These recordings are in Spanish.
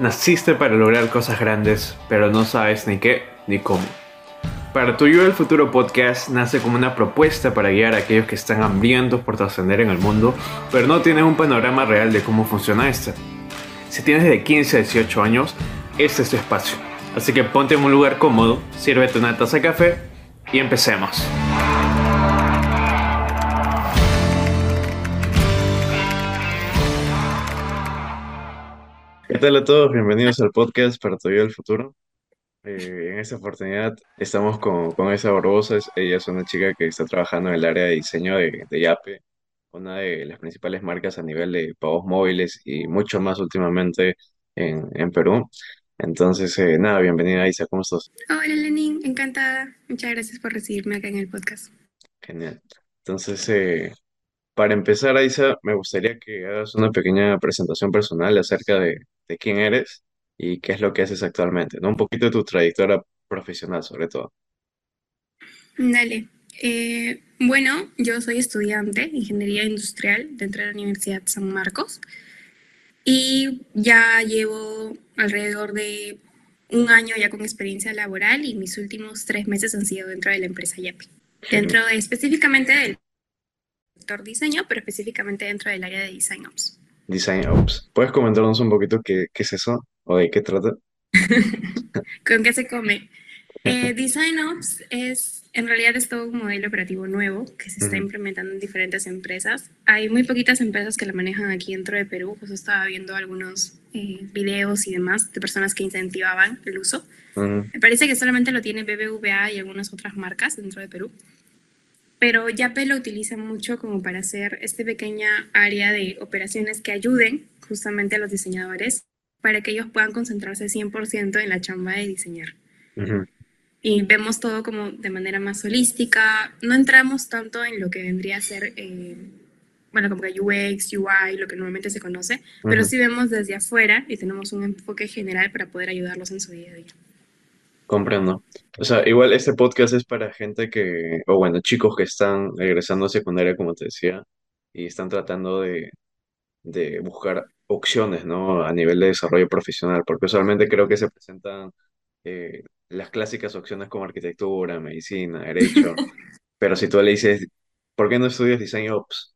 Naciste para lograr cosas grandes, pero no sabes ni qué ni cómo. Para tu Yo del Futuro podcast nace como una propuesta para guiar a aquellos que están hambrientos por trascender en el mundo, pero no tienen un panorama real de cómo funciona esto. Si tienes de 15 a 18 años, este es tu espacio. Así que ponte en un lugar cómodo, sírvete una taza de café y empecemos. Tal a todos? Bienvenidos al podcast para tu Yo del Futuro. Eh, en esta oportunidad estamos con, con Esa Barbosa. Ella es una chica que está trabajando en el área de diseño de, de Yape, una de las principales marcas a nivel de pagos móviles y mucho más últimamente en, en Perú. Entonces, eh, nada, bienvenida Isa, ¿cómo estás? Hola Lenin, encantada. Muchas gracias por recibirme acá en el podcast. Genial. Entonces, eh, para empezar, Isa, me gustaría que hagas una pequeña presentación personal acerca de, de quién eres y qué es lo que haces actualmente, ¿no? Un poquito de tu trayectoria profesional, sobre todo. Dale. Eh, bueno, yo soy estudiante de Ingeniería Industrial dentro de la Universidad San Marcos y ya llevo alrededor de un año ya con experiencia laboral y mis últimos tres meses han sido dentro de la empresa YAPI. Dentro de, específicamente del sector diseño, pero específicamente dentro del área de Design Ops. Design Ops. ¿Puedes comentarnos un poquito qué, qué es eso o de qué trata? ¿Con qué se come? Eh, Design Ops es, en realidad es todo un modelo operativo nuevo que se está implementando en diferentes empresas. Hay muy poquitas empresas que la manejan aquí dentro de Perú. Pues estaba viendo algunos eh, videos y demás de personas que incentivaban el uso. Me parece que solamente lo tiene BBVA y algunas otras marcas dentro de Perú. Pero Yape lo utiliza mucho como para hacer esta pequeña área de operaciones que ayuden justamente a los diseñadores para que ellos puedan concentrarse 100% en la chamba de diseñar ujú, y vemos todo como de manera más holística. No entramos tanto en lo que vendría a ser, eh, bueno, como que UX, UI, lo que normalmente se conoce, pero ujú. sí vemos desde afuera y tenemos un enfoque general para poder ayudarlos en su día a día. Comprendo. O sea, igual este podcast es para gente que, o bueno, chicos que están egresando a secundaria, como te decía, y están tratando de, de buscar opciones, ¿no? A nivel de desarrollo profesional, porque usualmente creo que se presentan eh, las clásicas opciones como arquitectura, medicina, derecho, pero si tú le dices, ¿por qué no estudias Design Ops?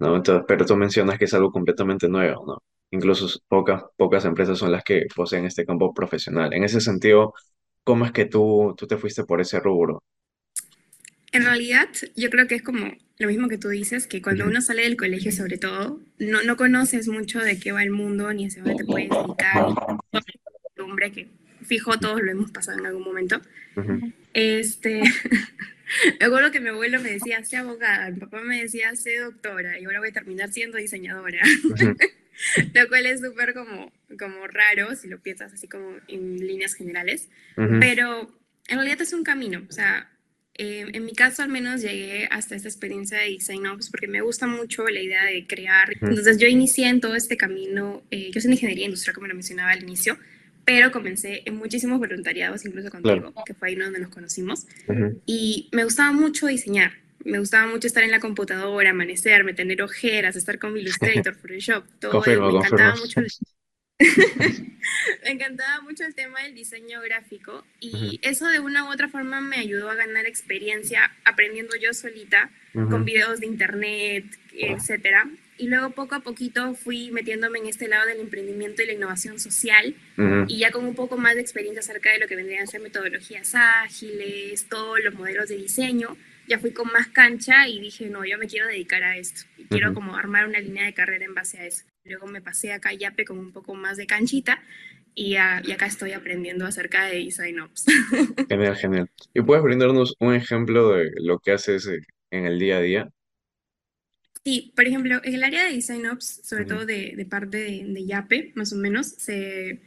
¿No? Entonces, pero tú mencionas que es algo completamente nuevo, ¿no? Incluso pocas, pocas empresas son las que poseen este campo profesional. En ese sentido, ¿cómo es que tú, tú te fuiste por ese rubro? En realidad, yo creo que es como lo mismo que tú dices, que cuando uno sale del colegio, sobre todo, no, no conoces mucho de qué va el mundo ni hacia dónde te puedes dedicar. Hombre que fijo todos lo hemos pasado en algún momento. ujú, Este, me acuerdo que mi abuelo me decía, sé abogada, mi papá me decía, sé doctora, y ahora voy a terminar siendo diseñadora, ujú, lo cual es súper como, como raro si lo piensas así como en líneas generales, ujú, pero en realidad es un camino, o sea, eh, en mi caso al menos llegué hasta esta experiencia de Design Ops porque me gusta mucho la idea de crear, entonces yo inicié en todo este camino, eh, yo soy de ingeniería industrial como lo mencionaba al inicio, pero comencé en muchísimos voluntariados, incluso Claro. contigo, que fue ahí donde nos conocimos. ujú. Y me gustaba mucho diseñar. Me gustaba mucho estar en la computadora, amanecerme, tener ojeras, estar con Illustrator, Photoshop, todo. Confirmo, me encantaba confirmo. mucho me encantaba mucho el tema del diseño gráfico y Ujú, eso de una u otra forma me ayudó a ganar experiencia aprendiendo yo solita con ujú, videos de internet, etcétera. Y luego poco a poquito fui metiéndome en este lado del emprendimiento y la innovación social ujú. y ya con un poco más de experiencia acerca de lo que vendrían a ser metodologías ágiles, todos los modelos de diseño, ya fui con más cancha y dije, no, yo me quiero dedicar a esto y quiero como armar una línea de carrera en base a eso. Luego me pasé acá a Yape con un poco más de canchita y, ah, y acá estoy aprendiendo acerca de Design Ops. Genial, genial. ¿Y puedes brindarnos un ejemplo de lo que haces eh, en el día a día? Sí, por ejemplo, en el área de Design Ops, sobre Ujú, todo de, de parte de, de Yape, más o menos, se,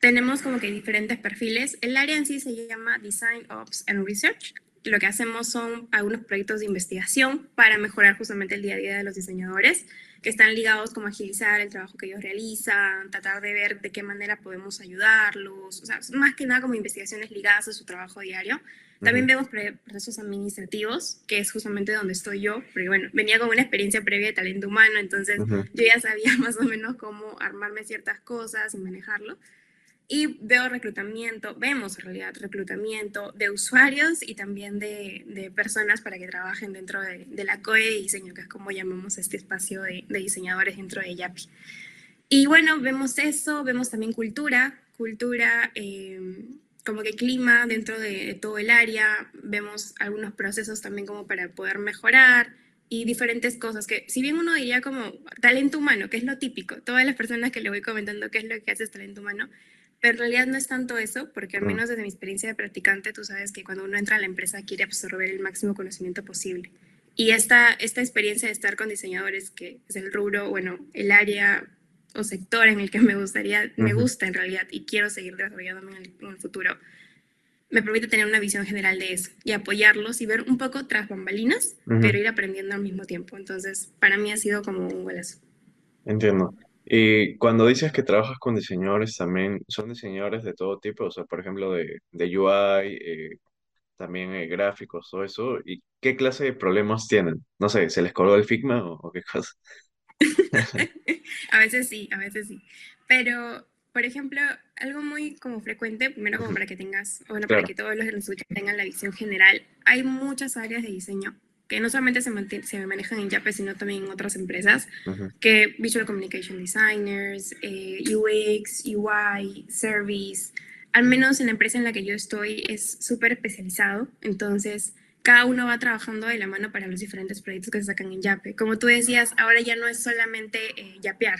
tenemos como que diferentes perfiles. El área en sí se llama Design Ops and Research. Lo que hacemos son algunos proyectos de investigación para mejorar justamente el día a día de los diseñadores. Que están ligados como a agilizar el trabajo que ellos realizan, tratar de ver de qué manera podemos ayudarlos, o sea, más que nada como investigaciones ligadas a su trabajo diario. También vemos procesos administrativos, que es justamente donde estoy yo, porque bueno, venía con una experiencia previa de talento humano, entonces yo ya sabía más o menos cómo armarme ciertas cosas y manejarlo. Y veo reclutamiento, vemos en realidad reclutamiento de usuarios y también de, de personas para que trabajen dentro de, de, la COE de diseño, que es como llamamos este espacio de, de diseñadores dentro de YAPI. Y bueno, vemos eso, vemos también cultura, cultura, eh, como que clima dentro de, todo el área, vemos algunos procesos también como para poder mejorar y diferentes cosas que si bien uno diría como talento humano, que es lo típico, todas las personas que le voy comentando qué es lo que hace talento humano, pero en realidad no es tanto eso, porque al menos desde mi experiencia de practicante, tú sabes que cuando uno entra a la empresa quiere absorber el máximo conocimiento posible. Y esta, esta experiencia de estar con diseñadores, que es el rubro, bueno, el área o sector en el que me gustaría, me gusta en realidad y quiero seguir desarrollándome en el, futuro, me permite tener una visión general de eso y apoyarlos y ver un poco tras bambalinas, pero ir aprendiendo al mismo tiempo. Entonces, para mí ha sido como un golazo. Entiendo. Y cuando dices que trabajas con diseñadores también, ¿son diseñadores de todo tipo? O sea, por ejemplo, de, de UI, eh, también eh, gráficos, todo eso. ¿Y qué clase de problemas tienen? No sé, ¿se les colgó el Figma o, qué cosa? a veces sí, a veces sí. Pero, por ejemplo, algo muy como frecuente, primero como para que tengas, bueno, para que todos los que nos escuchan tengan la visión general, hay muchas áreas de diseño que no solamente se, se manejan en Yape, sino también en otras empresas, que Visual Communication Designers, eh, UX, UI, Service, al menos en la empresa en la que yo estoy es súper especializado, entonces cada uno va trabajando de la mano para los diferentes proyectos que se sacan en Yape. Como tú decías, ahora ya no es solamente eh, yapear,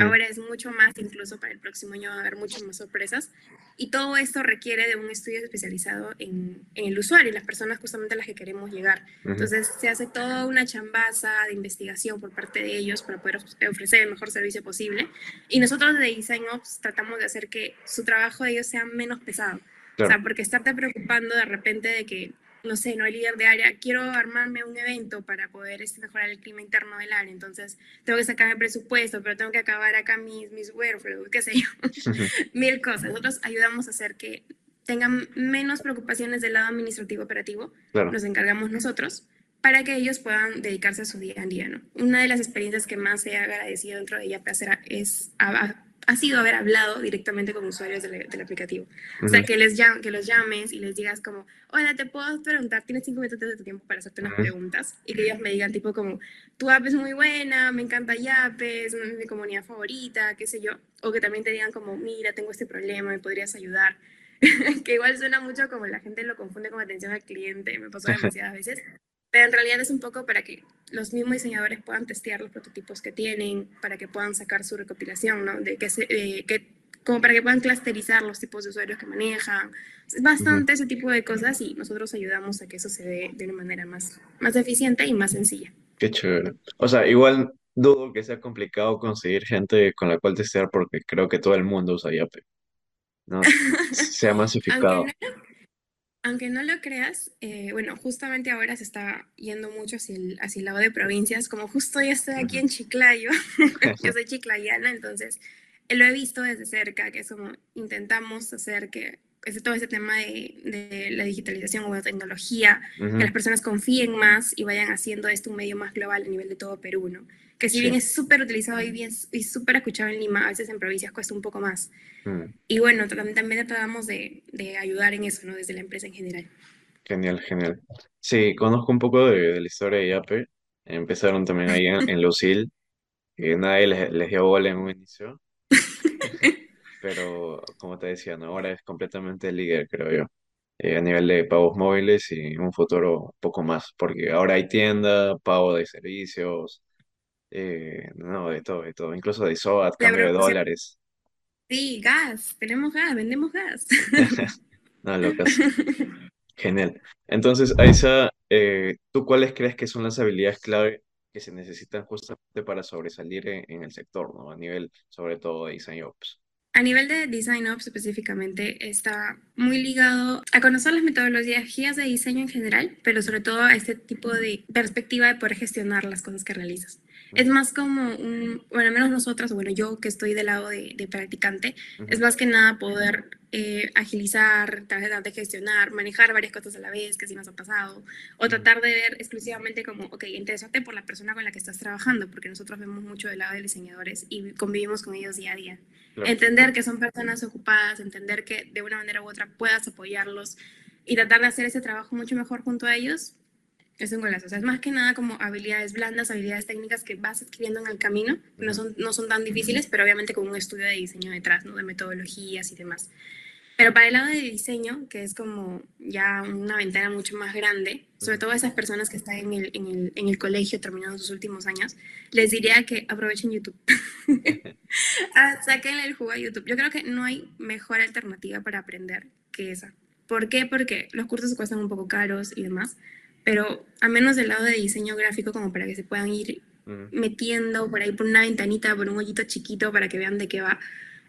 ahora es mucho más, incluso para el próximo año va a haber muchas más sorpresas. Y todo esto requiere de un estudio especializado en, en el usuario y las personas justamente a las que queremos llegar. Entonces se hace toda una chambaza de investigación por parte de ellos para poder ofrecer el mejor servicio posible. Y nosotros de Design Ops tratamos de hacer que su trabajo de ellos sea menos pesado. O sea, porque estarte preocupando de repente de que no sé, no hay líder de área, quiero armarme un evento para poder este, mejorar el clima interno del área, entonces tengo que sacar el presupuesto, pero tengo que acabar acá mis, mis workflows, qué sé yo, mil cosas. Nosotros ayudamos a hacer que tengan menos preocupaciones del lado administrativo operativo, nos encargamos nosotros, para que ellos puedan dedicarse a su día a día, ¿no? Una de las experiencias que más he agradecido dentro de ella es a, ha sido haber hablado directamente con usuarios del, aplicativo. O sea, que, les que los llames y les digas como, hola, te puedo preguntar, tienes cinco minutos de tu tiempo para hacerte unas preguntas. Y que ellos me digan tipo como, tu app es muy buena, me encanta Yape, es mi comunidad favorita, qué sé yo. O que también te digan como, mira, tengo este problema, me podrías ayudar. que igual suena mucho como la gente lo confunde con atención al cliente, me pasó demasiadas veces. Pero en realidad es un poco para que los mismos diseñadores puedan testear los prototipos que tienen, para que puedan sacar su recopilación, ¿no? De que, se, que como para que puedan clusterizar los tipos de usuarios que manejan. Es bastante ese tipo de cosas y nosotros ayudamos a que eso se dé de una manera más, más eficiente y más sencilla. Qué chévere. O sea, igual dudo que sea complicado conseguir gente con la cual testear porque creo que todo el mundo usa Yape. ¿no? Se ha masificado. Aunque no lo creas, eh, bueno, justamente ahora se está yendo mucho hacia el, hacia el lado de provincias, como justo yo estoy aquí en Chiclayo, yo soy chiclayana, entonces eh, lo he visto desde cerca, que es como intentamos hacer que ese, todo ese tema de, de, la digitalización o la tecnología, que las personas confíen más y vayan haciendo esto un medio más global a nivel de todo Perú, ¿no? Que si bien es súper utilizado y, bien, y súper escuchado en Lima, a veces en provincias cuesta un poco más. Mm. Y bueno, también, también tratamos de, de, ayudar en eso, ¿no? Desde la empresa en general. Genial, genial. Sí, conozco un poco de, la historia de Yape. Empezaron también ahí en, en Lucil, que nadie les, les dio bola en un inicio. Pero, como te decía, ¿no? ahora es completamente líder, creo yo. Eh, a nivel de pagos móviles y un futuro poco más, porque ahora hay tienda, pago de servicios, eh, no, de todo, de todo. Incluso de SOAT, cambio de dólares. Sí, gas. Tenemos gas, vendemos gas. no, locas. Genial. Entonces, Aisa, eh, ¿tú cuáles crees que son las habilidades clave que se necesitan justamente para sobresalir en, el sector, ¿no? A nivel, sobre todo, de Design Ops. A nivel de Design Ops específicamente, está muy ligado a conocer las metodologías de diseño en general, pero sobre todo a este tipo de perspectiva de poder gestionar las cosas que realizas. Es más como un, bueno, al menos nosotras, bueno, yo que estoy del lado de, de practicante, es más que nada poder eh, agilizar, tratar de gestionar, manejar varias cosas a la vez, que si nos ha pasado, o tratar de ver exclusivamente como, ok, interesarte por la persona con la que estás trabajando, porque nosotros vemos mucho del lado de diseñadores y convivimos con ellos día a día. Entender que son personas ocupadas, entender que de una manera u otra puedas apoyarlos y tratar de hacer ese trabajo mucho mejor junto a ellos, es un golazo. O sea, es más que nada como habilidades blandas, habilidades técnicas que vas adquiriendo en el camino. No son, no son tan difíciles, pero obviamente con un estudio de diseño detrás, ¿no? De metodologías y demás. Pero para el lado de diseño, que es como ya una ventana mucho más grande, sobre todo a esas personas que están en el, en el, en el colegio terminando sus últimos años, les diría que aprovechen YouTube. ah, saquen el jugo a YouTube. Yo creo que no hay mejor alternativa para aprender que esa. ¿Por qué? Porque los cursos cuestan un poco caros y demás, pero al menos del lado de diseño gráfico, como para que se puedan ir metiendo por ahí por una ventanita, por un hoyito chiquito para que vean de qué va.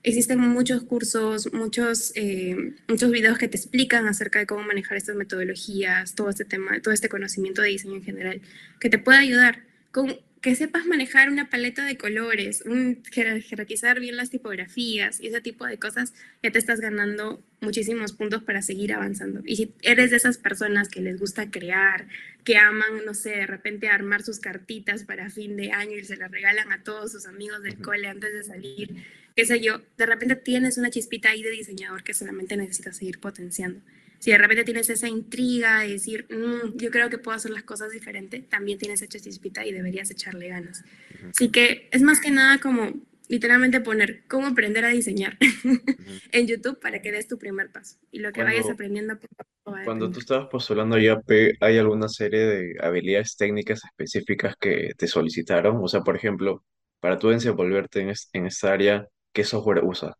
Existen muchos cursos, muchos, eh, muchos videos que te explican acerca de cómo manejar estas metodologías, todo este tema, todo este conocimiento de diseño en general, que te puede ayudar con que sepas manejar una paleta de colores, un, jerarquizar bien las tipografías y ese tipo de cosas, ya te estás ganando muchísimos puntos para seguir avanzando. Y si eres de esas personas que les gusta crear, que aman, no sé, de repente armar sus cartitas para fin de año y se las regalan a todos sus amigos del cole antes de salir, qué sé yo, de repente tienes una chispita ahí de diseñador que solamente necesitas seguir potenciando si de repente tienes esa intriga de decir, mm, yo creo que puedo hacer las cosas diferente, también tienes esa chispita y deberías echarle ganas. Así que es más que nada como literalmente poner cómo aprender a diseñar en YouTube para que des tu primer paso y lo que vayas aprendiendo. Cuando tú estabas postulando a IAP, ¿hay alguna serie de habilidades técnicas específicas que te solicitaron? O sea, por ejemplo, para tú desenvolverte en, en esta área, ¿qué software usas?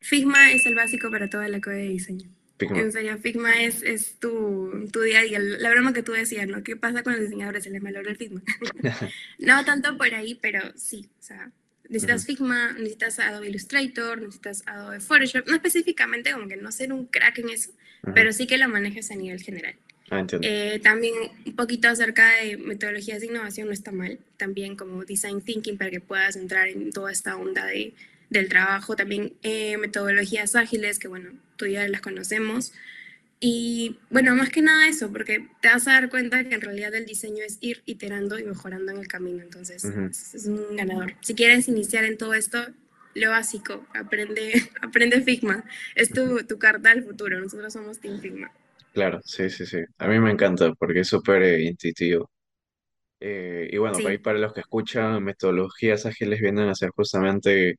Figma es el básico para toda la code de diseño. En serio, Figma es, es tu, tu, día a día. La broma que tú decías, ¿no? ¿Qué pasa con los diseñadores? Se les malogra el Figma. no tanto por ahí, pero sí. O sea, necesitas Figma, necesitas Adobe Illustrator, necesitas Adobe Photoshop. No específicamente, como que no ser un crack en eso, pero sí que lo manejes a nivel general. Ah, eh, también un poquito acerca de metodologías de innovación no está mal. También como design thinking para que puedas entrar en toda esta onda de del trabajo, también eh, metodologías ágiles, que bueno, tú ya las conocemos. Y bueno, más que nada eso, porque te vas a dar cuenta que en realidad el diseño es ir iterando y mejorando en el camino, entonces es un ganador. Si quieres iniciar en todo esto, lo básico, aprende, aprende Figma, es tu, tu carta al futuro, nosotros somos Team Figma. Claro, sí, sí, sí. A mí me encanta porque es súper eh, intuitivo. Eh, y bueno, para, para los que escuchan, metodologías ágiles vienen a ser justamente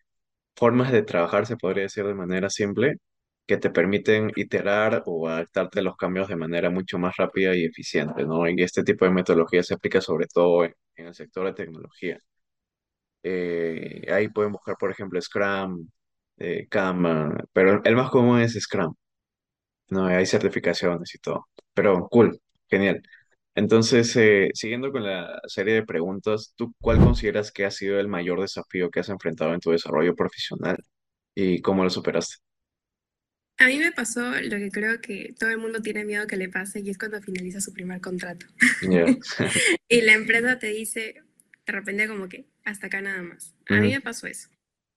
formas de trabajar, se podría decir de manera simple, que te permiten iterar o adaptarte a los cambios de manera mucho más rápida y eficiente, ¿no? Y este tipo de metodología se aplica sobre todo en, el sector de tecnología. Eh, ahí pueden buscar, por ejemplo, Scrum, eh, pero el más común es Scrum, ¿no? Hay certificaciones y todo, pero cool, genial. Entonces, eh, siguiendo con la serie de preguntas, ¿tú cuál consideras que ha sido el mayor desafío que has enfrentado en tu desarrollo profesional y cómo lo superaste? A mí me pasó lo que creo que todo el mundo tiene miedo que le pase y es cuando finaliza su primer contrato. y la empresa te dice, de repente como que hasta acá nada más. A mí me pasó eso.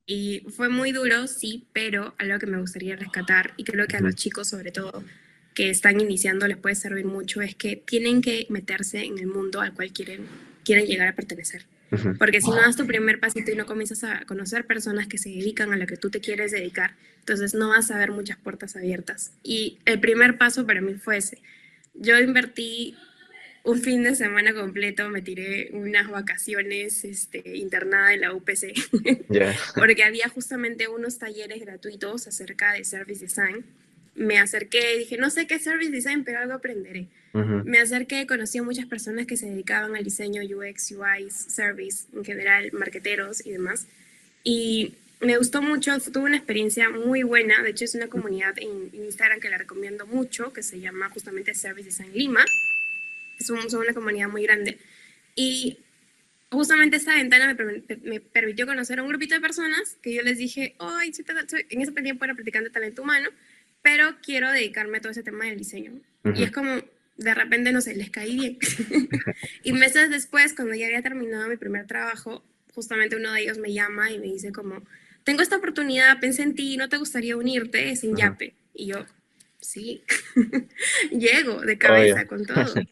Y fue muy duro, sí, pero algo que me gustaría rescatar y creo que a los chicos sobre todo que están iniciando les puede servir mucho es que tienen que meterse en el mundo al cual quieren, quieren llegar a pertenecer. Porque si no das tu primer pasito y no comienzas a conocer personas que se dedican a lo que tú te quieres dedicar, entonces no vas a ver muchas puertas abiertas. Y el primer paso para mí fue ese. Yo invertí un fin de semana completo, me tiré unas vacaciones este, internada en la UPC, porque había justamente unos talleres gratuitos acerca de Service Design me acerqué y dije, no sé qué service design, pero algo aprenderé. Me acerqué, conocí a muchas personas que se dedicaban al diseño UX, UI, service, en general, marqueteros y demás. Y me gustó mucho, tuve una experiencia muy buena. De hecho, es una comunidad en, Instagram que la recomiendo mucho, que se llama justamente Service Design Lima. Es una comunidad muy grande. Y justamente esa ventana me, permitió conocer a un grupito de personas que yo les dije, oh, en ese tiempo era practicante talento humano pero quiero dedicarme a todo ese tema del diseño. Y es como, de repente, no sé, les caí bien. y meses después, cuando ya había terminado mi primer trabajo, justamente uno de ellos me llama y me dice como, tengo esta oportunidad, pensé en ti, ¿no te gustaría unirte? Es en Yape. Y yo, sí, llego de cabeza con todo.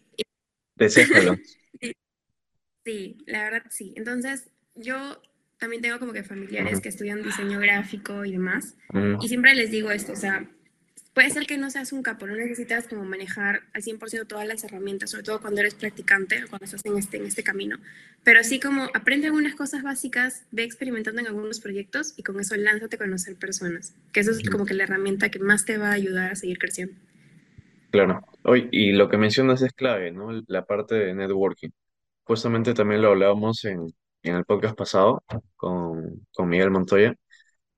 Sí, la verdad sí. Entonces, yo también tengo como que familiares que estudian diseño gráfico y demás. Y siempre les digo esto, o sea, puede ser que no seas un capo, no necesitas como manejar al 100% todas las herramientas, sobre todo cuando eres practicante o cuando estás en este, en este camino. Pero así como aprende algunas cosas básicas, ve experimentando en algunos proyectos y con eso lánzate a conocer personas, que eso es como que la herramienta que más te va a ayudar a seguir creciendo. Claro. Hoy, y lo que mencionas es clave, ¿no? La parte de networking. Justamente también lo hablábamos en, en el podcast pasado con, con Miguel Montoya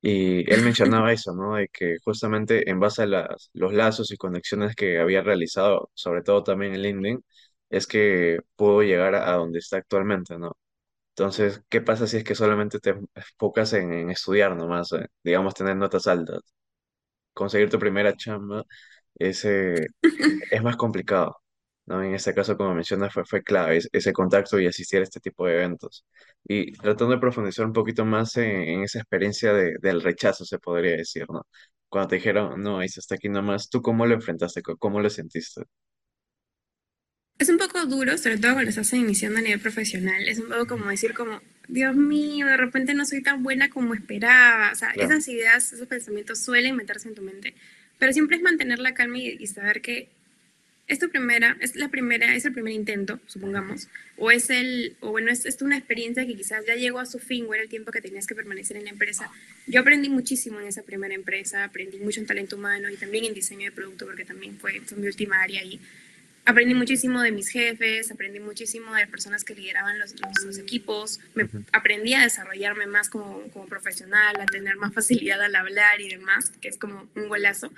y él mencionaba eso, ¿no? De que justamente en base a las, los lazos y conexiones que había realizado, sobre todo también en LinkedIn, es que pudo llegar a, donde está actualmente, ¿no? Entonces, ¿qué pasa si es que solamente te enfocas en, en estudiar nomás, eh? digamos, tener notas altas? Conseguir tu primera chamba ese, es más complicado. ¿No? En este caso, como mencionas, fue, fue clave ese contacto y asistir a este tipo de eventos. Y tratando de profundizar un poquito más en, en esa experiencia de- del rechazo, se podría decir, ¿no? Cuando te dijeron, no, ahí hasta aquí nomás, ¿tú cómo lo enfrentaste? ¿Cómo cómo lo sentiste? Es un poco duro, sobre todo cuando estás iniciando a nivel profesional. Es un poco como decir como, Dios mío, de repente no soy tan buena como esperaba. O sea, Claro. esas ideas, esos pensamientos suelen meterse en tu mente. Pero siempre es mantener la calma y, y saber que es tu primera, es la primera, es el primer intento, supongamos, o es el, o bueno, es, es una experiencia que quizás ya llegó a su fin o era el tiempo que tenías que permanecer en la empresa. Yo aprendí muchísimo en esa primera empresa, aprendí mucho en talento humano y también en diseño de producto porque también fue, fue mi última área ahí. Aprendí muchísimo de mis jefes, aprendí muchísimo de las personas que lideraban los, los, los equipos, me, aprendí a desarrollarme más como, como profesional, a tener más facilidad al hablar y demás, que es como un golazo.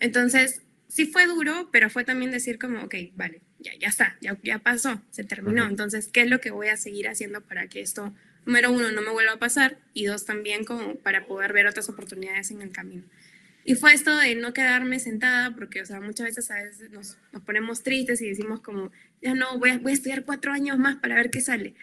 Entonces, sí fue duro, pero fue también decir como, ok, vale, ya, ya está, ya, ya pasó, se terminó. Entonces, ¿qué es lo que voy a seguir haciendo para que esto, número uno, no me vuelva a pasar? Y dos, también como para poder ver otras oportunidades en el camino. Y fue esto de no quedarme sentada, porque, o sea, muchas veces a veces nos, nos ponemos tristes y decimos como, ya no, voy a, voy a estudiar cuatro años más para ver qué sale.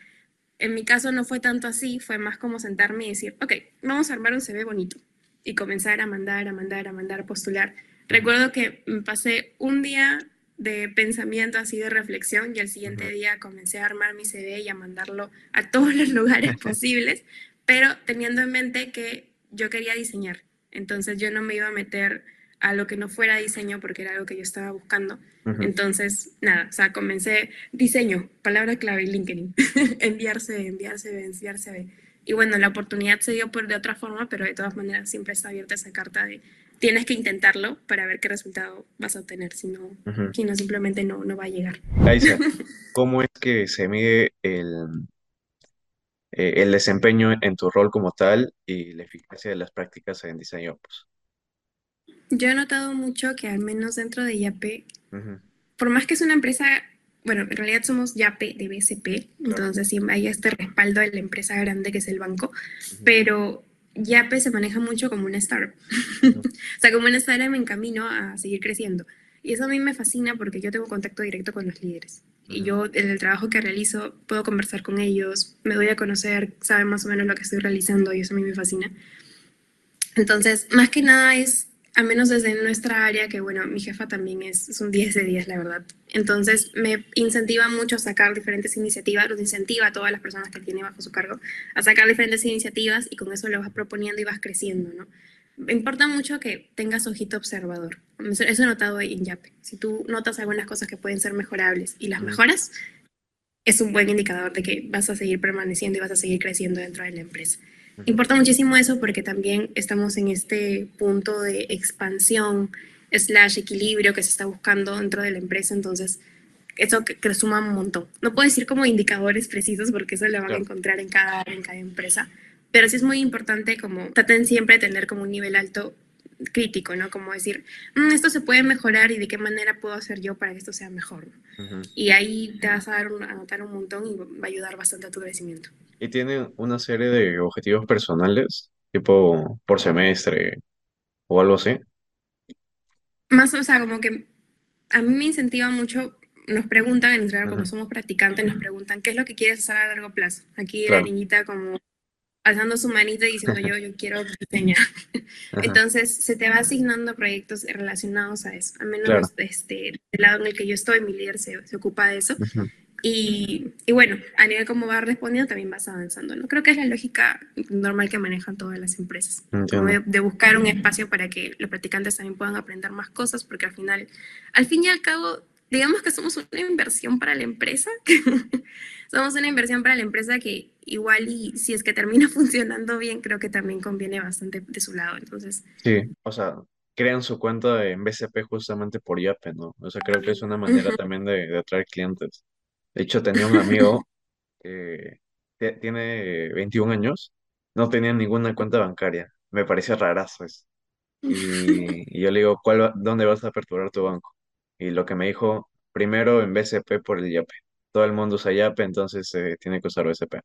En mi caso no fue tanto así, fue más como sentarme y decir, ok, vamos a armar un CV bonito. Y comenzar a mandar, a mandar, a mandar, a postular. Recuerdo que me pasé un día de pensamiento así de reflexión y al siguiente día comencé a armar mi CV y a mandarlo a todos los lugares posibles, pero teniendo en mente que yo quería diseñar. Entonces yo no me iba a meter a lo que no fuera diseño porque era algo que yo estaba buscando. Entonces, nada, o sea, comencé diseño, palabra clave, LinkedIn, enviarse, enviarse, enviarse. Y bueno, la oportunidad se dio por de otra forma, pero de todas maneras siempre está abierta esa carta de tienes que intentarlo para ver qué resultado vas a obtener, si no, si no simplemente no, no va a llegar. Aiza, ¿cómo es que se mide el, eh, el desempeño en tu rol como tal y la eficacia de las prácticas en diseño? Pues? Yo he notado mucho que al menos dentro de Ujú. por más que es una empresa, bueno, en realidad somos YAPE de BCP, entonces sí hay este respaldo de la empresa grande que es el banco, Ujú. pero YAPE se maneja mucho como una startup. Ujú. o sea, como una startup me encamino a seguir creciendo. Y eso a mí me fascina porque yo tengo contacto directo con los líderes. Y Ujú. yo, en el trabajo que realizo, puedo conversar con ellos, me doy a conocer, saben más o menos lo que estoy realizando y eso a mí me fascina. Entonces, más que nada es, al menos desde nuestra área, que bueno, mi jefa también es, es un 10 de 10, la verdad. Entonces, me incentiva mucho a sacar diferentes iniciativas, los incentiva a todas las personas que tiene bajo su cargo a sacar diferentes iniciativas y con eso lo vas proponiendo y vas creciendo, ¿no? Me importa mucho que tengas ojito observador. Eso he notado en Yape. Si tú notas algunas cosas que pueden ser mejorables y las mejoras, es un buen indicador de que vas a seguir permaneciendo y vas a seguir creciendo dentro de la empresa. Importa muchísimo eso porque también estamos en este punto de expansión slash equilibrio que se está buscando dentro de la empresa, entonces eso que, que suma un montón. No puedo decir como indicadores precisos porque eso lo van a Claro. encontrar en cada en cada empresa, pero sí es muy importante como traten siempre de tener como un nivel alto crítico, ¿no? Como decir, "Mm, esto se puede mejorar y de qué manera puedo hacer yo para que esto sea mejor. Y ahí te vas a dar un- a notar un montón y va a ayudar bastante a tu crecimiento. ¿Y tienen una serie de objetivos personales, tipo por semestre o algo así? Más, o sea, como que a mí me incentiva mucho nos preguntan, en general, cuando somos practicantes, nos preguntan qué es lo que quieres hacer a largo plazo. Aquí la niñita como alzando su manita y diciendo yo, yo quiero diseñar. Entonces se te va asignando proyectos relacionados a eso. Al menos este, del lado en el que yo estoy, mi líder se, se ocupa de eso. y, y, bueno, a nivel como vas respondiendo, también vas avanzando. ¿no? Creo que es la lógica normal que manejan todas las empresas. De, de, buscar un espacio para que los practicantes también puedan aprender más cosas, porque al final, al fin y al cabo, digamos que somos una inversión para la empresa. somos una inversión para la empresa que igual y si es que termina funcionando bien, creo que también conviene bastante de su lado. Entonces. Sí, o sea, crean su cuenta en BCP justamente por Yape, ¿no? O sea, creo que es una manera también de, atraer clientes. De hecho, tenía un amigo que tiene 21 años, no tenía ninguna cuenta bancaria. Me parecía rarazo eso. Y, yo le digo, ¿cuál, ¿dónde vas a aperturar tu banco? Y lo que me dijo, primero en BCP por el Yape. Todo el mundo usa Yape, entonces eh, tiene que usar BCP.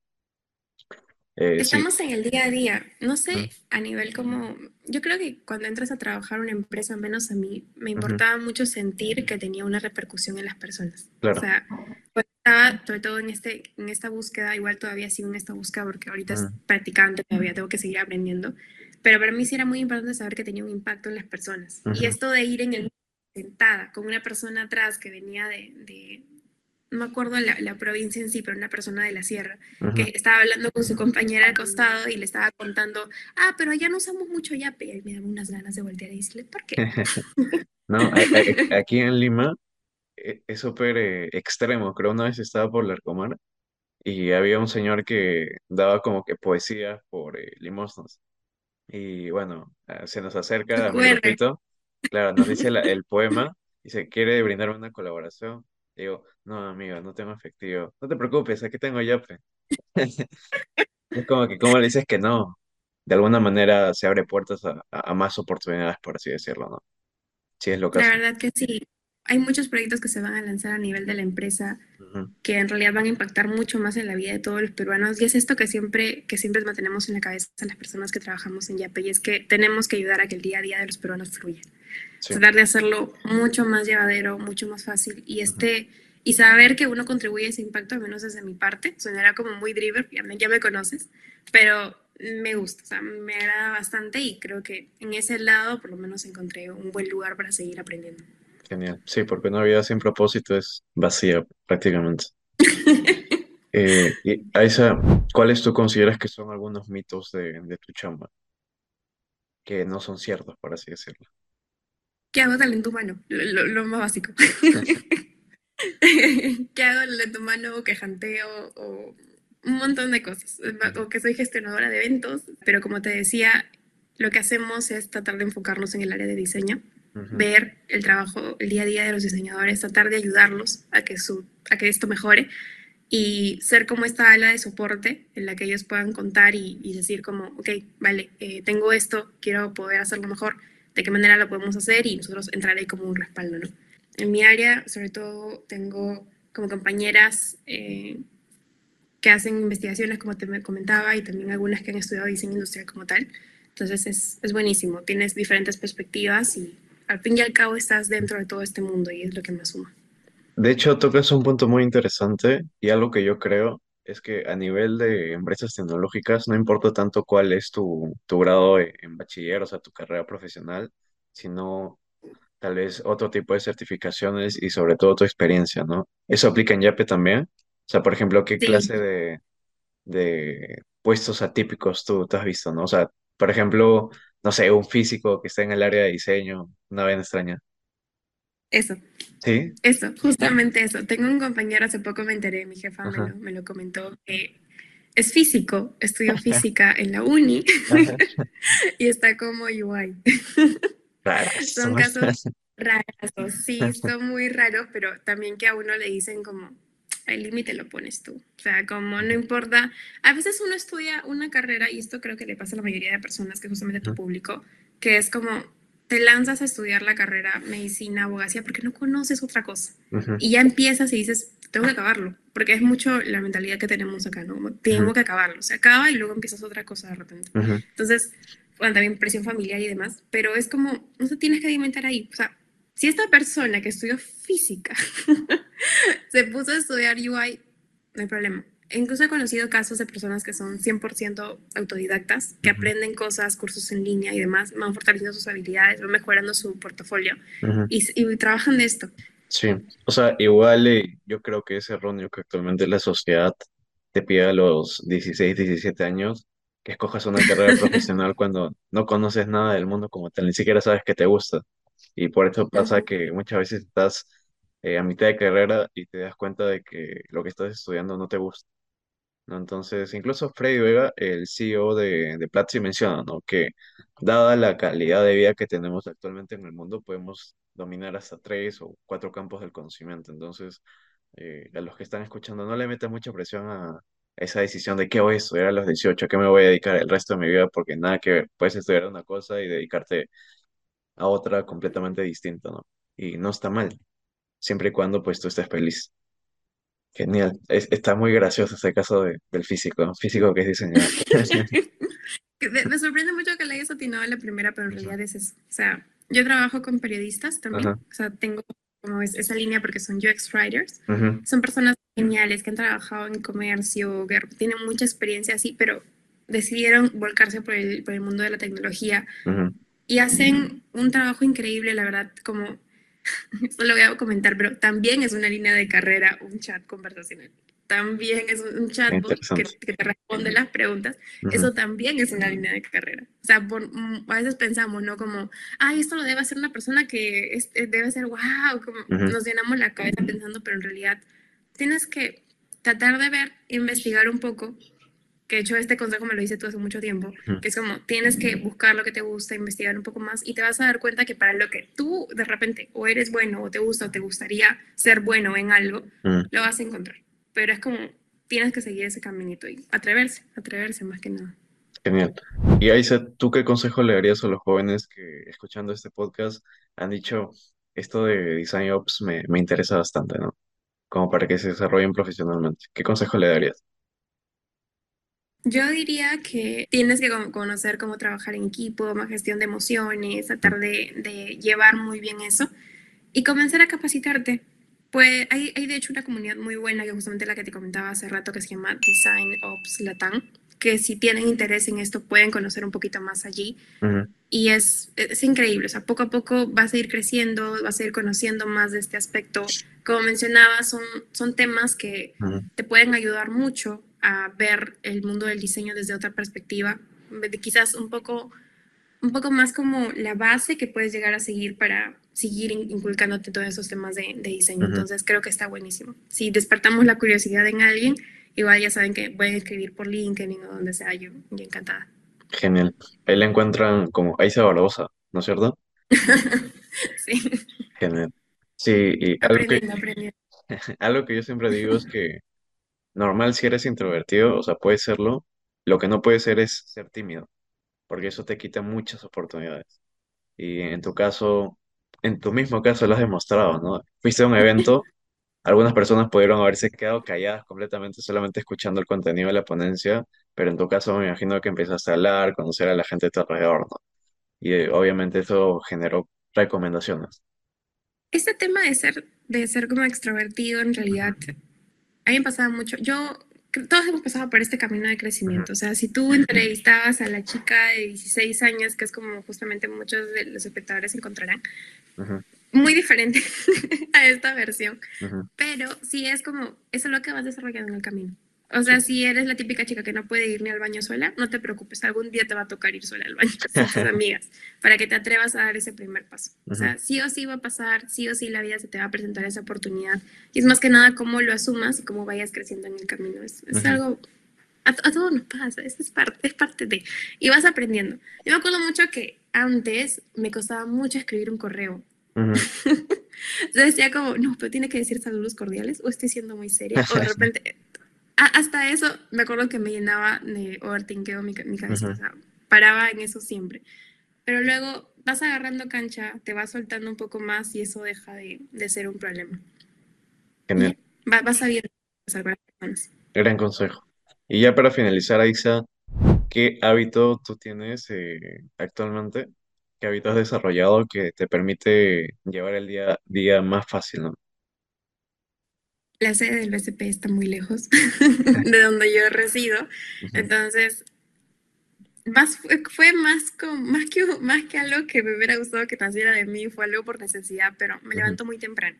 Eh, Estamos en el día a día. No sé, a nivel como, yo creo que cuando entras a trabajar una empresa, menos a mí, me importaba mucho sentir que tenía una repercusión en las personas. O sea, pues estaba sobre todo en, este, en esta búsqueda, igual todavía sigo en esta búsqueda porque ahorita es practicante, todavía tengo que seguir aprendiendo, pero para mí sí era muy importante saber que tenía un impacto en las personas. Y esto de ir en el sentada con una persona atrás que venía de, no me acuerdo la, provincia en sí, pero una persona de la sierra, que estaba hablando con su compañera al costado y le estaba contando, ah, pero allá no usamos mucho yape, y me daba unas ganas de voltear y decirle, ¿por qué? no, aquí en Lima e, es súper eh, extremo, creo una vez estaba por la Arcomar y había un señor que daba como que poesía por eh, limosnas. Y bueno, se nos acerca a mi grupito Claro, nos dice el poema y se quiere brindar una colaboración. Digo, no, amigo, no tengo efectivo. No te preocupes, aquí tengo Yape. Es como que, ¿cómo le dices que no? De alguna manera se abre puertas a, más oportunidades, por así decirlo, ¿no? Sí, es lo que La verdad que sí. Hay muchos proyectos que se van a lanzar a nivel de la empresa que en realidad van a impactar mucho más en la vida de todos los peruanos. Y es esto que siempre, que siempre mantenemos en la cabeza a las personas que trabajamos en Yape, y es que tenemos que ayudar a que el día a día de los peruanos fluya tratar de hacerlo mucho más llevadero, mucho más fácil y este y saber que uno contribuye a ese impacto, al menos desde mi parte, sonará como muy driver, ya me, ya me conoces, pero me gusta, o sea, me agrada bastante y creo que en ese lado por lo menos encontré un buen lugar para seguir aprendiendo. Genial, sí, porque una vida sin propósito es vacía prácticamente. eh, y Aisa, ¿cuáles tú consideras que son algunos mitos de, de tu chamba? Que no son ciertos, por así decirlo. ¿Qué hago talento humano? Lo, más básico. ¿Qué hago talento humano? O que janteo o un montón de cosas. O que soy gestionadora de eventos, pero como te decía, lo que hacemos es tratar de enfocarnos en el área de diseño, ver el trabajo, el día a día de los diseñadores, tratar de ayudarlos a que, su, a que esto mejore y ser como esta ala de soporte en la que ellos puedan contar y, decir como, ok, vale, eh, tengo esto, quiero poder hacerlo mejor de qué manera lo podemos hacer y nosotros entrar ahí como un respaldo, ¿no? En mi área, sobre todo, tengo como compañeras eh, que hacen investigaciones, como te comentaba, y también algunas que han estudiado diseño industrial como tal. Entonces es, es buenísimo, tienes diferentes perspectivas y al fin y al cabo estás dentro de todo este mundo y es lo que me suma. De hecho, tocas un punto muy interesante y algo que yo creo es que a nivel de empresas tecnológicas no importa tanto cuál es tu, tu grado en bachiller, o sea, tu carrera profesional, sino tal vez otro tipo de certificaciones y sobre todo tu experiencia, ¿no? ¿Eso aplica en Yape también? O sea, por ejemplo, ¿qué clase de, de puestos atípicos tú, tú has visto, ¿no? O sea, por ejemplo, no sé, un físico que está en el área de diseño, una vez extraña. Eso. ¿Sí? Eso, justamente eso. Tengo un compañero, hace poco me enteré, mi jefa me lo, me lo, comentó, que es físico, estudió física en la uni y está como UI. son casos raros, sí, son muy raros, pero también que a uno le dicen como, el límite lo pones tú. O sea, como no importa, a veces uno estudia una carrera, y esto creo que le pasa a la mayoría de personas, que justamente tu público, que es como, te lanzas a estudiar la carrera medicina, abogacía, porque no conoces otra cosa. Y ya empiezas y dices, tengo que acabarlo, porque es mucho la mentalidad que tenemos acá, ¿no? Tengo que acabarlo, se acaba y luego empiezas otra cosa de repente. Entonces, bueno, también presión familiar y demás, pero es como, no sé, tienes que alimentar ahí, o sea, si esta persona que estudió física se puso a estudiar UI, no hay problema. Incluso he conocido casos de personas que son 100% autodidactas, que aprenden cosas, cursos en línea y demás, van fortaleciendo sus habilidades, van mejorando su portafolio y, y, trabajan de esto. Sí, o sea, igual eh, yo creo que es erróneo que actualmente la sociedad te pida a los 16, 17 años que escojas una carrera profesional cuando no conoces nada del mundo como tal, ni siquiera sabes que te gusta. Y por eso pasa que muchas veces estás eh, a mitad de carrera y te das cuenta de que lo que estás estudiando no te gusta. ¿no? Entonces, incluso Freddy Vega, el CEO de, de Platzi, menciona, ¿no? que dada la calidad de vida que tenemos actualmente en el mundo, podemos dominar hasta tres o cuatro campos del conocimiento. Entonces, eh, a los que están escuchando, no le metan mucha presión a esa decisión de qué voy a estudiar a los 18, a qué me voy a dedicar el resto de mi vida, porque nada que ver, puedes estudiar una cosa y dedicarte a otra completamente distinta, ¿no? Y no está mal, siempre y cuando pues tú estés feliz. Genial. está muy gracioso ese caso del físico, físico que es diseñador. me, sorprende mucho que le hayas atinado a la primera, pero en realidad es eso. O sea, yo trabajo con periodistas también. O sea, tengo como esa línea porque son UX writers. Son personas geniales que han trabajado en comercio, que tienen mucha experiencia así, pero decidieron volcarse por el, por el mundo de la tecnología y hacen un trabajo increíble, la verdad, como esto lo voy a comentar, pero también es una línea de carrera, un chat conversacional. También es un chat que, que, te responde las preguntas. Eso también es una línea de carrera. O sea, mm, a veces pensamos, ¿no? Como, ay, esto lo debe hacer una persona que eh, debe ser wow, como nos llenamos la cabeza pensando, pero en realidad tienes que tratar de ver, investigar un poco que de hecho este consejo me lo hice tú hace mucho tiempo, que es como tienes que buscar lo que te gusta, investigar un poco más y te vas a dar cuenta que para lo que tú de repente o eres bueno o te gusta o te gustaría ser bueno en algo, lo vas a encontrar. Pero es como tienes que seguir ese caminito y atreverse, atreverse más que nada. Genial. Y Aisa, ¿tú qué consejo le darías a los jóvenes que escuchando este podcast han dicho esto de Design Ops me, me interesa bastante, ¿no? Como para que se desarrollen profesionalmente. ¿Qué consejo le darías? Yo diría que tienes que conocer cómo trabajar en equipo, más gestión de emociones, tratar de, llevar muy bien eso y comenzar a capacitarte. Pues hay, hay, de hecho una comunidad muy buena, que justamente la que te comentaba hace rato, que se llama Design Ops Latam, que si tienen interés en esto pueden conocer un poquito más allí. Y es, es increíble, o sea, poco a poco vas a ir creciendo, vas a ir conociendo más de este aspecto. Como mencionaba, son, son temas que te pueden ayudar mucho a ver el mundo del diseño desde otra perspectiva, quizás un poco, un poco más como la base que puedes llegar a seguir para seguir inculcándote todos esos temas de, diseño. Entonces creo que está buenísimo. Si despertamos la curiosidad en alguien, igual ya saben que pueden escribir por LinkedIn o donde sea, yo, yo encantada. Genial. Ahí la encuentran como Aisa Barbosa, ¿no es cierto? sí. Genial. Sí, y algo que, algo que yo siempre digo es que normal si eres introvertido, o sea, puedes serlo. Lo que no puede ser es ser tímido, porque eso te quita muchas oportunidades. Y en tu caso, en tu mismo caso lo has demostrado, ¿no? Fuiste a un evento, algunas personas pudieron haberse quedado calladas completamente solamente escuchando el contenido de la ponencia, pero en tu caso me imagino que empezaste a hablar, conocer a la gente de tu alrededor, ¿no? Y eh, obviamente eso generó recomendaciones. Este tema de ser, de ser como extrovertido en realidad a mí me pasaba mucho. Yo, todos hemos pasado por este camino de crecimiento. O sea, si tú entrevistabas a la chica de 16 años, que es como justamente muchos de los espectadores encontrarán, muy diferente a esta versión. Pero sí es como, eso es lo que vas desarrollando en el camino. O sea, si eres la típica chica que no puede ir ni al baño sola, no te preocupes, algún día te va a tocar ir sola al baño con tus amigas, para que te atrevas a dar ese primer paso. O sea, sí o sí va a pasar, sí o sí la vida se te va a presentar esa oportunidad. Y es más que nada cómo lo asumas y cómo vayas creciendo en el camino. Es, algo, a, a todo nos pasa, es, es, parte, es parte de... Y vas aprendiendo. Yo me acuerdo mucho que antes me costaba mucho escribir un correo. Yo decía como, no, pero tiene que decir saludos cordiales o estoy siendo muy seria. O de repente hasta eso me acuerdo que me llenaba de overthinking mi, mi cabeza, o sea, paraba en eso siempre. Pero luego vas agarrando cancha, te vas soltando un poco más y eso deja de, de ser un problema. Genial. vas a ver salvar Gran consejo. Y ya para finalizar, Aisa, ¿qué hábito tú tienes eh, actualmente qué hábito has desarrollado que te permite llevar el día día más fácil, ¿no? La sede del BCP está muy lejos de donde yo resido, Ujú, entonces más fue, más, con, más, que, más que algo que me hubiera gustado que naciera de mí, fue algo por necesidad, pero me ujú, levanto muy temprano.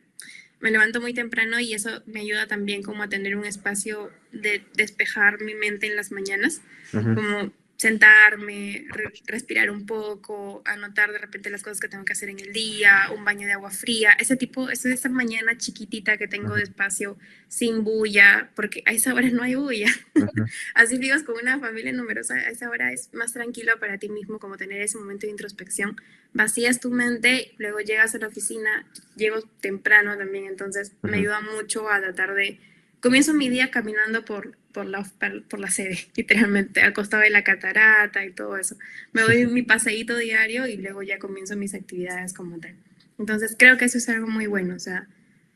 Me levanto muy temprano y eso me ayuda también como a tener un espacio de despejar mi mente en las mañanas, ujú, como sentarme, re- respirar un poco, anotar de repente las cosas que tengo que hacer en el día, un baño de agua fría, ese tipo, esa, esa mañana chiquitita que tengo de espacio sin bulla, porque a esa hora no hay bulla. ujú. Así vivas con una familia numerosa, a esa hora es más tranquilo para ti mismo, como tener ese momento de introspección. Vacías tu mente, luego llegas a la oficina, llego temprano también, entonces me ayuda mucho a tratar de... Comienzo mi día caminando por, por, la, por la sede, literalmente, al costado de la catarata y todo eso. Me doy mi paseíto diario y luego ya comienzo mis actividades como tal. Entonces creo que eso es algo muy bueno, o sea,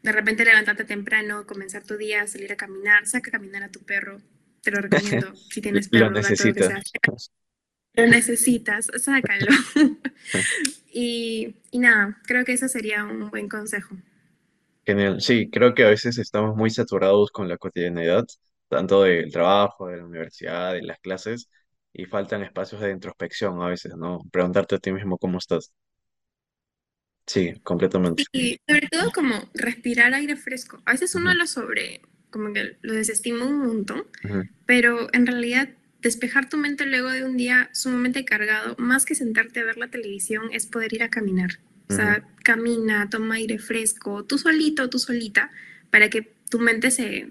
de repente levantarte temprano, comenzar tu día, salir a caminar, saca a caminar a tu perro, te lo recomiendo si tienes Lo perro, gato, lo que necesita. sea. Lo necesitas, sácalo. y, y nada, creo que eso sería un buen consejo. Genial. Sí, creo que a veces estamos muy saturados con la cotidianidad, tanto del trabajo, de la universidad, de las clases, y faltan espacios de introspección a veces, ¿no? Preguntarte a ti mismo cómo estás. Sí, completamente. Y sobre todo como respirar aire fresco. A veces uno lo sobre, como que lo desestima un montón, pero en realidad despejar tu mente luego de un día sumamente cargado, más que sentarte a ver la televisión, es poder ir a caminar. O sea, camina, toma aire fresco, tú solito, tú solita, para que tu mente se,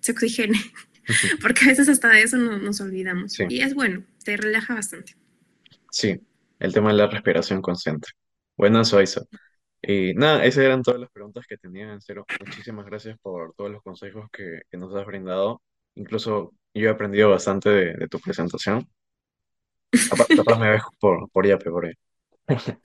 se oxigene, porque a veces hasta de eso no, nos olvidamos. Sí, Y es bueno, te relaja bastante. sí, el tema de la respiración consciente. Bueno, eso. Y nada, esas eran todas las preguntas que tenía, en serio. Muchísimas gracias por todos los consejos que, que nos has brindado. Incluso yo he aprendido bastante de, de tu presentación. Capaz me ves por, por yape, por ahí.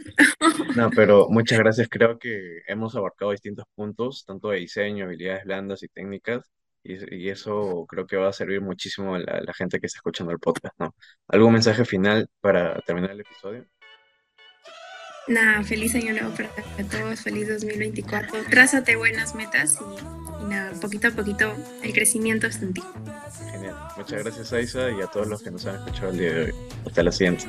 No, pero muchas gracias. Creo que hemos abarcado distintos puntos, tanto de diseño, habilidades blandas y técnicas, y, y eso creo que va a servir muchísimo a la, a la gente que está escuchando el podcast, ¿no? ¿Algún mensaje final para terminar el episodio? Nada, feliz año nuevo para todos, feliz 2024. Trázate buenas metas y, y nada, poquito a poquito el crecimiento está en ti. Genial. Muchas gracias, Aisa, y a todos los que nos han escuchado el día de hoy. Hasta la siguiente.